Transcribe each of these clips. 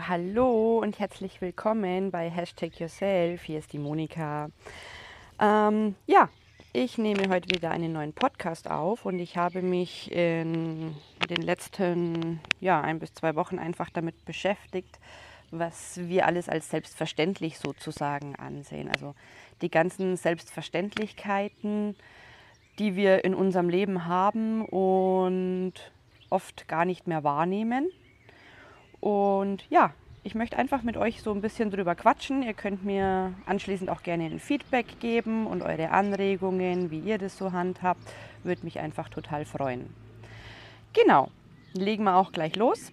Hallo und herzlich willkommen bei Hashtag Yourself. Hier ist die Monika. Ähm, ja, ich nehme heute wieder einen neuen Podcast auf und ich habe mich in den letzten ja, ein bis zwei Wochen einfach damit beschäftigt, was wir alles als selbstverständlich sozusagen ansehen. Also die ganzen Selbstverständlichkeiten, die wir in unserem Leben haben und oft gar nicht mehr wahrnehmen und ja, ich möchte einfach mit euch so ein bisschen drüber quatschen. Ihr könnt mir anschließend auch gerne ein Feedback geben und eure Anregungen, wie ihr das so handhabt. Würde mich einfach total freuen. Genau, legen wir auch gleich los.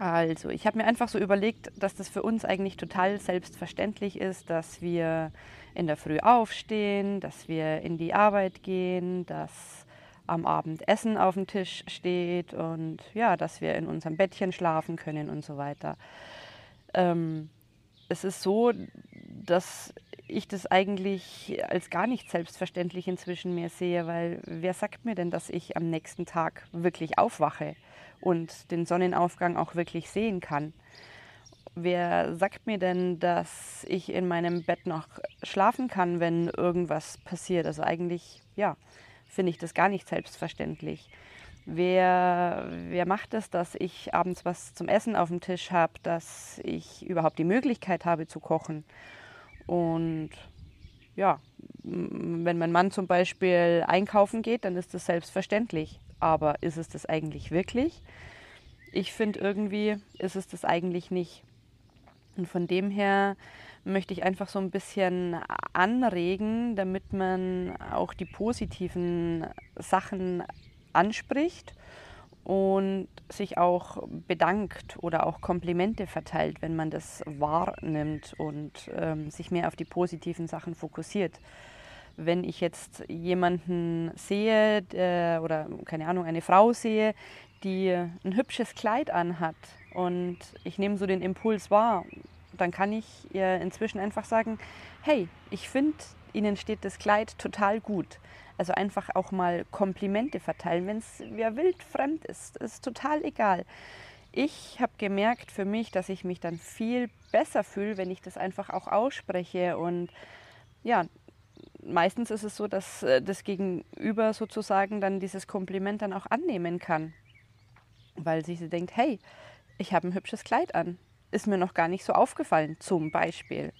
Also, ich habe mir einfach so überlegt, dass das für uns eigentlich total selbstverständlich ist, dass wir in der Früh aufstehen, dass wir in die Arbeit gehen, dass am Abend Essen auf dem Tisch steht und ja, dass wir in unserem Bettchen schlafen können und so weiter. Ähm, es ist so, dass ich das eigentlich als gar nicht selbstverständlich inzwischen mehr sehe, weil wer sagt mir denn, dass ich am nächsten Tag wirklich aufwache und den Sonnenaufgang auch wirklich sehen kann? Wer sagt mir denn, dass ich in meinem Bett noch schlafen kann, wenn irgendwas passiert? Also eigentlich, ja, finde ich das gar nicht selbstverständlich. Wer, wer macht es, dass ich abends was zum Essen auf dem Tisch habe, dass ich überhaupt die Möglichkeit habe zu kochen? Und ja, wenn mein Mann zum Beispiel einkaufen geht, dann ist das selbstverständlich. Aber ist es das eigentlich wirklich? Ich finde irgendwie, ist es das eigentlich nicht. Und von dem her möchte ich einfach so ein bisschen anregen, damit man auch die positiven Sachen anspricht und sich auch bedankt oder auch Komplimente verteilt, wenn man das wahrnimmt und ähm, sich mehr auf die positiven Sachen fokussiert. Wenn ich jetzt jemanden sehe der, oder keine Ahnung, eine Frau sehe, die ein hübsches Kleid anhat und ich nehme so den Impuls wahr, dann kann ich ihr inzwischen einfach sagen, hey, ich finde, Ihnen steht das Kleid total gut. Also einfach auch mal Komplimente verteilen, wenn es wer wild fremd ist, ist total egal. Ich habe gemerkt für mich, dass ich mich dann viel besser fühle, wenn ich das einfach auch ausspreche. Und ja, meistens ist es so, dass äh, das Gegenüber sozusagen dann dieses Kompliment dann auch annehmen kann, weil sie denkt, hey, ich habe ein hübsches Kleid an ist mir noch gar nicht so aufgefallen, zum Beispiel.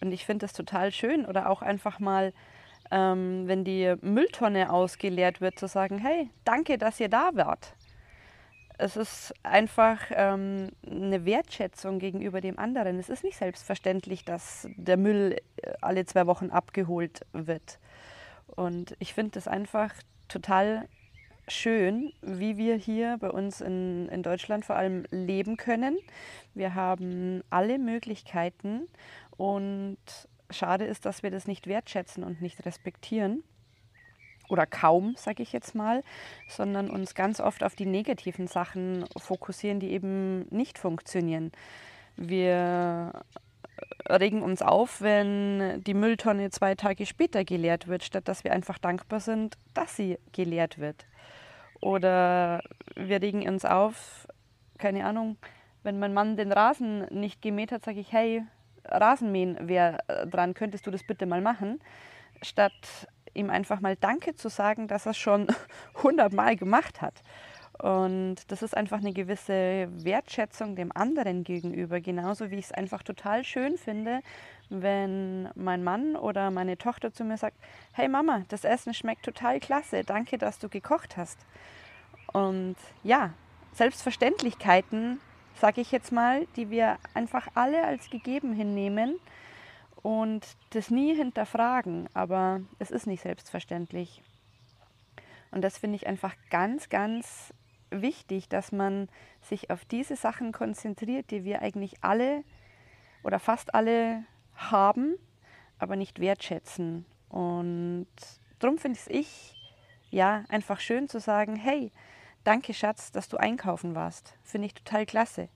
Und ich finde das total schön oder auch einfach mal, ähm, wenn die Mülltonne ausgeleert wird, zu sagen, hey, danke, dass ihr da wart. Es ist einfach ähm, eine Wertschätzung gegenüber dem anderen. Es ist nicht selbstverständlich, dass der Müll äh, alle zwei Wochen abgeholt wird. Und ich finde das einfach total schön, wie wir hier bei uns in, in Deutschland vor allem leben können. Wir haben alle Möglichkeiten und schade ist, dass wir das nicht wertschätzen und nicht respektieren. Oder kaum, sage ich jetzt mal, sondern uns ganz oft auf die negativen Sachen fokussieren, die eben nicht funktionieren. Wir regen uns auf, wenn die Mülltonne zwei Tage später geleert wird, statt dass wir einfach dankbar sind, dass sie geleert wird. Oder wir regen uns auf, keine Ahnung, wenn mein Mann den Rasen nicht gemäht hat, sage ich, hey, Rasenmähen wäre äh, dran, könntest du das bitte mal machen? Statt ihm einfach mal Danke zu sagen, dass er es schon hundertmal gemacht hat. Und das ist einfach eine gewisse Wertschätzung dem anderen gegenüber, genauso wie ich es einfach total schön finde, wenn mein Mann oder meine Tochter zu mir sagt, hey Mama, das Essen schmeckt total klasse, danke, dass du gekocht hast. Und ja, Selbstverständlichkeiten, sage ich jetzt mal, die wir einfach alle als gegeben hinnehmen und das nie hinterfragen, aber es ist nicht selbstverständlich. Und das finde ich einfach ganz, ganz wichtig, dass man sich auf diese Sachen konzentriert, die wir eigentlich alle oder fast alle haben, aber nicht wertschätzen. Und darum finde ich ja einfach schön zu sagen, hey, danke Schatz, dass du einkaufen warst. Finde ich total klasse.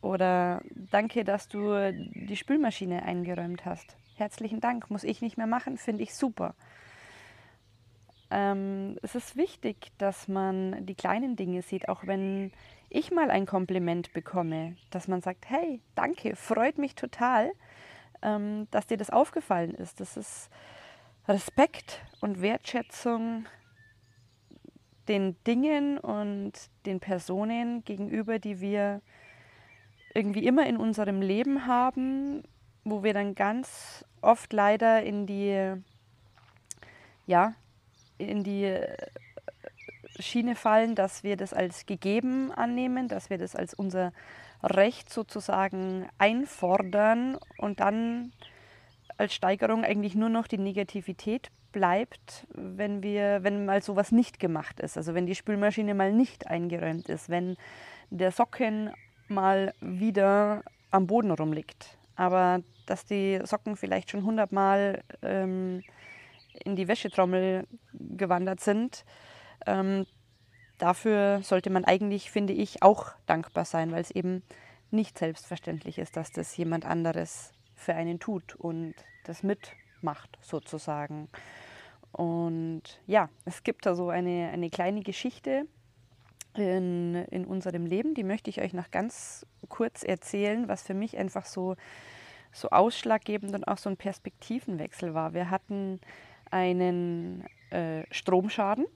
Oder danke, dass du die Spülmaschine eingeräumt hast. Herzlichen Dank, muss ich nicht mehr machen, finde ich super. Ähm, es ist wichtig, dass man die kleinen Dinge sieht, auch wenn ich mal ein Kompliment bekomme, dass man sagt, hey, danke, freut mich total, ähm, dass dir das aufgefallen ist. Das ist Respekt und Wertschätzung den Dingen und den Personen gegenüber, die wir irgendwie immer in unserem Leben haben, wo wir dann ganz oft leider in die, ja, in die Schiene fallen, dass wir das als gegeben annehmen, dass wir das als unser Recht sozusagen einfordern und dann als Steigerung eigentlich nur noch die Negativität bleibt, wenn wir, wenn mal sowas nicht gemacht ist. Also wenn die Spülmaschine mal nicht eingeräumt ist, wenn der Socken mal wieder am Boden rumliegt. Aber dass die Socken vielleicht schon hundertmal ähm, in die Wäschetrommel gewandert sind, ähm, dafür sollte man eigentlich, finde ich, auch dankbar sein, weil es eben nicht selbstverständlich ist, dass das jemand anderes für einen tut und das mitmacht sozusagen. Und ja, es gibt da so eine, eine kleine Geschichte in, in unserem Leben, die möchte ich euch noch ganz kurz erzählen, was für mich einfach so, so ausschlaggebend und auch so ein Perspektivenwechsel war. Wir hatten einen äh, Stromschaden.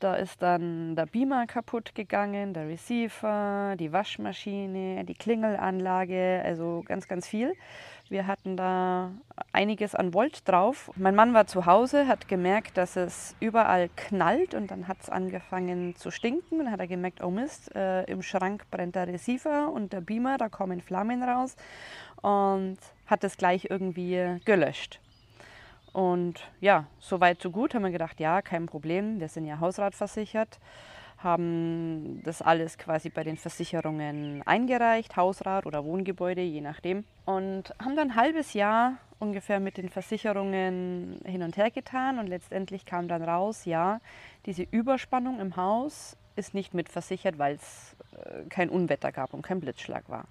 Da ist dann der Beamer kaputt gegangen, der Receiver, die Waschmaschine, die Klingelanlage, also ganz, ganz viel. Wir hatten da einiges an Volt drauf. Mein Mann war zu Hause, hat gemerkt, dass es überall knallt und dann hat es angefangen zu stinken. Dann hat er gemerkt, oh Mist, äh, im Schrank brennt der Receiver und der Beamer, da kommen Flammen raus und hat es gleich irgendwie gelöscht. Und ja, so weit, so gut haben wir gedacht, ja, kein Problem, wir sind ja hausratversichert, haben das alles quasi bei den Versicherungen eingereicht, Hausrat oder Wohngebäude, je nachdem. Und haben dann ein halbes Jahr ungefähr mit den Versicherungen hin und her getan und letztendlich kam dann raus, ja, diese Überspannung im Haus ist nicht mitversichert, weil es äh, kein Unwetter gab und kein Blitzschlag war.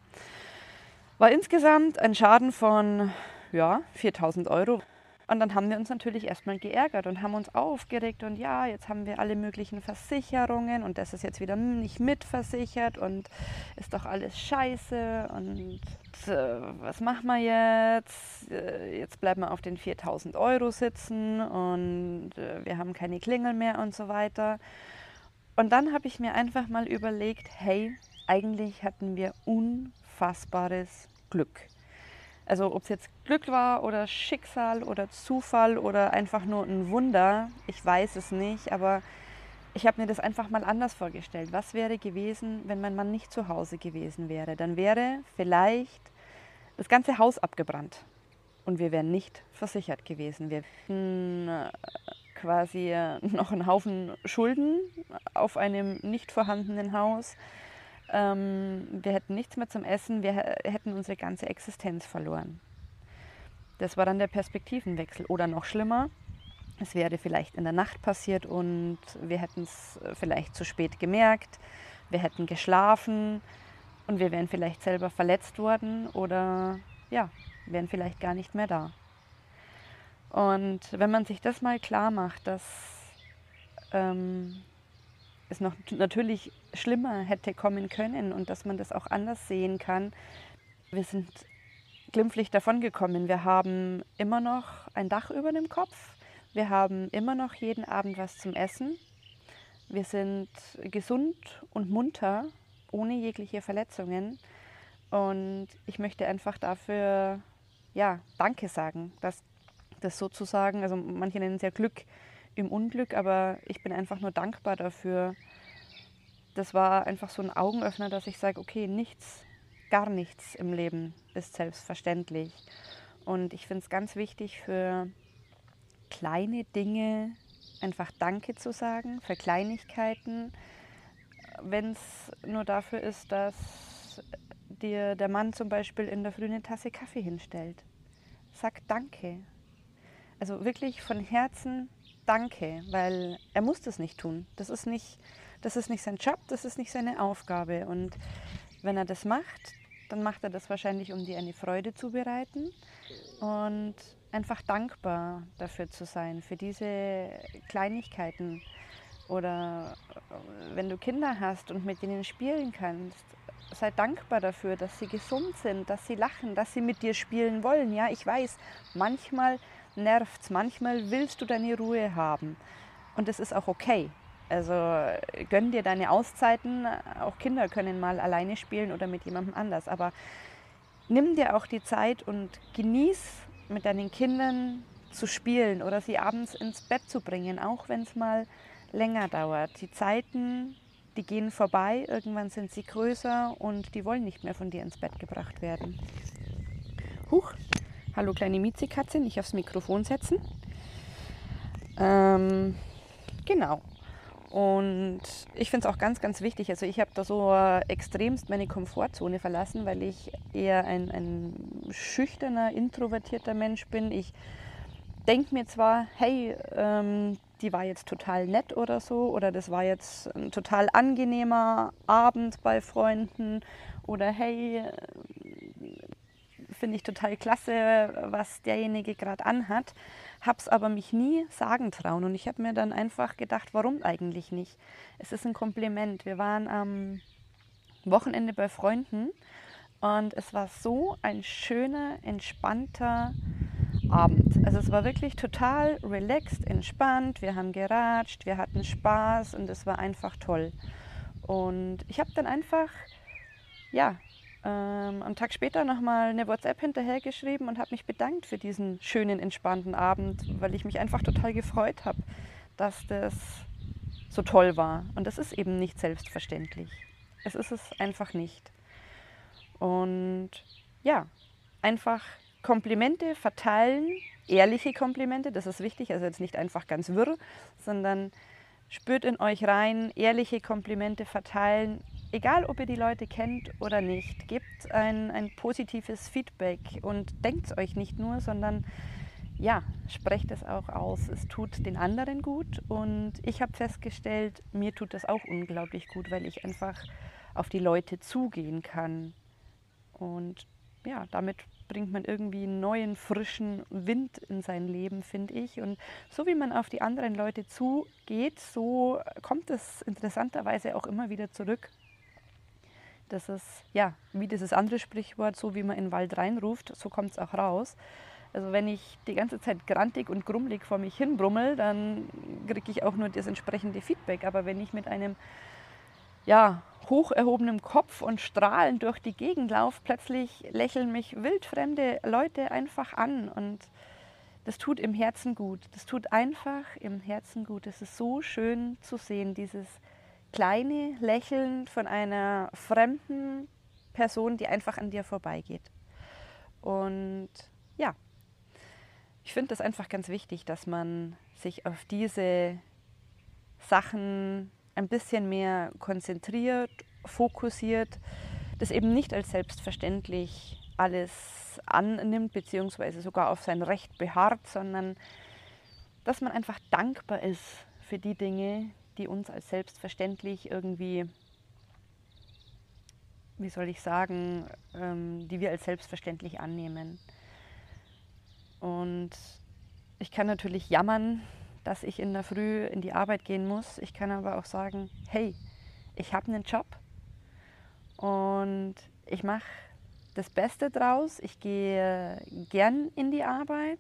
War insgesamt ein Schaden von ja, 4000 Euro. Und dann haben wir uns natürlich erstmal geärgert und haben uns aufgeregt und ja, jetzt haben wir alle möglichen Versicherungen und das ist jetzt wieder nicht mitversichert und ist doch alles scheiße und äh, was machen wir jetzt? Äh, jetzt bleiben wir auf den 4000 Euro sitzen und äh, wir haben keine Klingel mehr und so weiter. Und dann habe ich mir einfach mal überlegt, hey, eigentlich hatten wir unfassbares Glück. Also ob es jetzt Glück war oder Schicksal oder Zufall oder einfach nur ein Wunder, ich weiß es nicht, aber ich habe mir das einfach mal anders vorgestellt. Was wäre gewesen, wenn mein Mann nicht zu Hause gewesen wäre? Dann wäre vielleicht das ganze Haus abgebrannt und wir wären nicht versichert gewesen. Wir hätten äh, quasi äh, noch einen Haufen Schulden auf einem nicht vorhandenen Haus. Ähm, wir hätten nichts mehr zum Essen, wir hätten unsere ganze Existenz verloren. Das war dann der Perspektivenwechsel. Oder noch schlimmer, es wäre vielleicht in der Nacht passiert und wir hätten es äh, vielleicht zu spät gemerkt, wir hätten geschlafen und wir wären vielleicht selber verletzt worden oder ja, wären vielleicht gar nicht mehr da. Und wenn man sich das mal klar macht, dass ähm, es noch natürlich schlimmer hätte kommen können und dass man das auch anders sehen kann. Wir sind glimpflich davongekommen. Wir haben immer noch ein Dach über dem Kopf. Wir haben immer noch jeden Abend was zum Essen. Wir sind gesund und munter, ohne jegliche Verletzungen. Und ich möchte einfach dafür, ja, Danke sagen, dass das sozusagen, also manche nennen es ja Glück, im Unglück, aber ich bin einfach nur dankbar dafür. Das war einfach so ein Augenöffner, dass ich sage, okay, nichts, gar nichts im Leben ist selbstverständlich. Und ich finde es ganz wichtig für kleine Dinge einfach Danke zu sagen, für Kleinigkeiten, wenn es nur dafür ist, dass dir der Mann zum Beispiel in der Früh eine Tasse Kaffee hinstellt. Sag Danke. Also wirklich von Herzen Danke, weil er muss das nicht tun. Das ist nicht, das ist nicht sein Job, das ist nicht seine Aufgabe. Und wenn er das macht, dann macht er das wahrscheinlich, um dir eine Freude zu bereiten und einfach dankbar dafür zu sein, für diese Kleinigkeiten. Oder äh, wenn du Kinder hast und mit denen spielen kannst, sei dankbar dafür, dass sie gesund sind, dass sie lachen, dass sie mit dir spielen wollen. Ja, ich weiß, manchmal nervt es, manchmal willst du deine Ruhe haben. Und das ist auch okay. Also gönn dir deine Auszeiten. Auch Kinder können mal alleine spielen oder mit jemandem anders. Aber nimm dir auch die Zeit und genieß mit deinen Kindern zu spielen oder sie abends ins Bett zu bringen, auch wenn es mal länger dauert. Die Zeiten, die gehen vorbei, irgendwann sind sie größer und die wollen nicht mehr von dir ins Bett gebracht werden. Huch, hallo kleine Miezekatze, nicht aufs Mikrofon setzen. Ähm, genau. Und ich finde es auch ganz, ganz wichtig. Also ich habe da so extremst meine Komfortzone verlassen, weil ich eher ein, ein schüchterner, introvertierter Mensch bin. Ich denke mir zwar, hey, ähm, die war jetzt total nett oder so, oder das war jetzt ein total angenehmer Abend bei Freunden, oder hey, finde ich total klasse, was derjenige gerade anhat habe es aber mich nie sagen trauen. Und ich habe mir dann einfach gedacht, warum eigentlich nicht? Es ist ein Kompliment. Wir waren am Wochenende bei Freunden und es war so ein schöner, entspannter Abend. Also es war wirklich total relaxed, entspannt. Wir haben geratscht, wir hatten Spaß und es war einfach toll. Und ich habe dann einfach, ja, ähm, am Tag später nochmal eine WhatsApp hinterhergeschrieben und habe mich bedankt für diesen schönen, entspannten Abend, weil ich mich einfach total gefreut habe, dass das so toll war. Und das ist eben nicht selbstverständlich. Es ist es einfach nicht. Und ja, einfach Komplimente verteilen, ehrliche Komplimente, das ist wichtig, also jetzt nicht einfach ganz wirr, sondern spürt in euch rein, ehrliche Komplimente verteilen, egal ob ihr die Leute kennt oder nicht, gebt ein, ein positives Feedback und denkt es euch nicht nur, sondern ja, sprecht es auch aus. Es tut den anderen gut und ich habe festgestellt, mir tut das auch unglaublich gut, weil ich einfach auf die Leute zugehen kann. Und ja, damit bringt man irgendwie einen neuen, frischen Wind in sein Leben, finde ich. Und so wie man auf die anderen Leute zugeht, so kommt es interessanterweise auch immer wieder zurück. Das ist ja wie dieses andere Sprichwort, so wie man in den Wald reinruft, so kommt es auch raus. Also wenn ich die ganze Zeit grantig und grummelig vor mich hin brummel, dann kriege ich auch nur das entsprechende Feedback. Aber wenn ich mit einem ja, hoch erhobenem Kopf und strahlend durch die Gegend laufe, plötzlich lächeln mich wildfremde Leute einfach an und das tut im Herzen gut. Das tut einfach im Herzen gut. Es ist so schön zu sehen, dieses kleine Lächeln von einer fremden Person, die einfach an dir vorbeigeht. Und ja, ich finde das einfach ganz wichtig, dass man sich auf diese Sachen ein bisschen mehr konzentriert, fokussiert, das eben nicht als selbstverständlich alles annimmt, beziehungsweise sogar auf sein Recht beharrt, sondern dass man einfach dankbar ist für die Dinge, die uns als selbstverständlich irgendwie, wie soll ich sagen, ähm, die wir als selbstverständlich annehmen. Und ich kann natürlich jammern, dass ich in der Früh in die Arbeit gehen muss. Ich kann aber auch sagen, hey, ich habe einen Job und ich mache das Beste draus. Ich gehe gern in die Arbeit.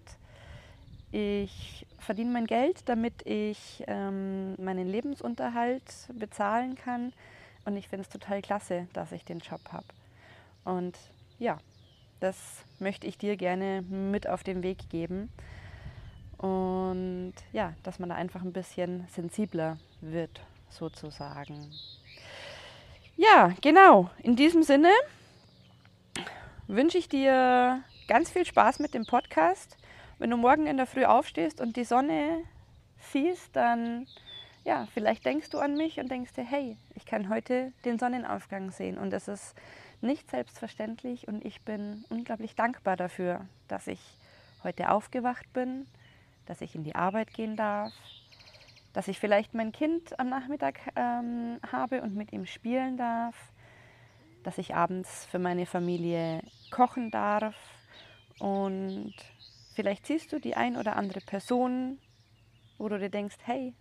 Ich verdiene mein Geld, damit ich ähm, meinen Lebensunterhalt bezahlen kann. Und ich finde es total klasse, dass ich den Job habe. Und ja, das möchte ich dir gerne mit auf den Weg geben. Und ja, dass man da einfach ein bisschen sensibler wird, sozusagen. Ja, genau. In diesem Sinne wünsche ich dir ganz viel Spaß mit dem Podcast wenn du morgen in der Früh aufstehst und die Sonne siehst, dann ja, vielleicht denkst du an mich und denkst dir, hey, ich kann heute den Sonnenaufgang sehen. Und das ist nicht selbstverständlich und ich bin unglaublich dankbar dafür, dass ich heute aufgewacht bin, dass ich in die Arbeit gehen darf, dass ich vielleicht mein Kind am Nachmittag ähm, habe und mit ihm spielen darf, dass ich abends für meine Familie kochen darf. Und vielleicht siehst du die ein oder andere Person, wo du dir denkst, hey,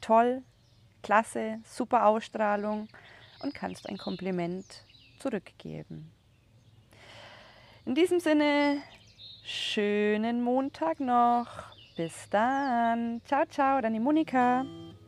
toll, klasse, super Ausstrahlung und kannst ein Kompliment zurückgeben. In diesem Sinne, schönen Montag noch. Bis dann. Ciao, ciao, deine Monika.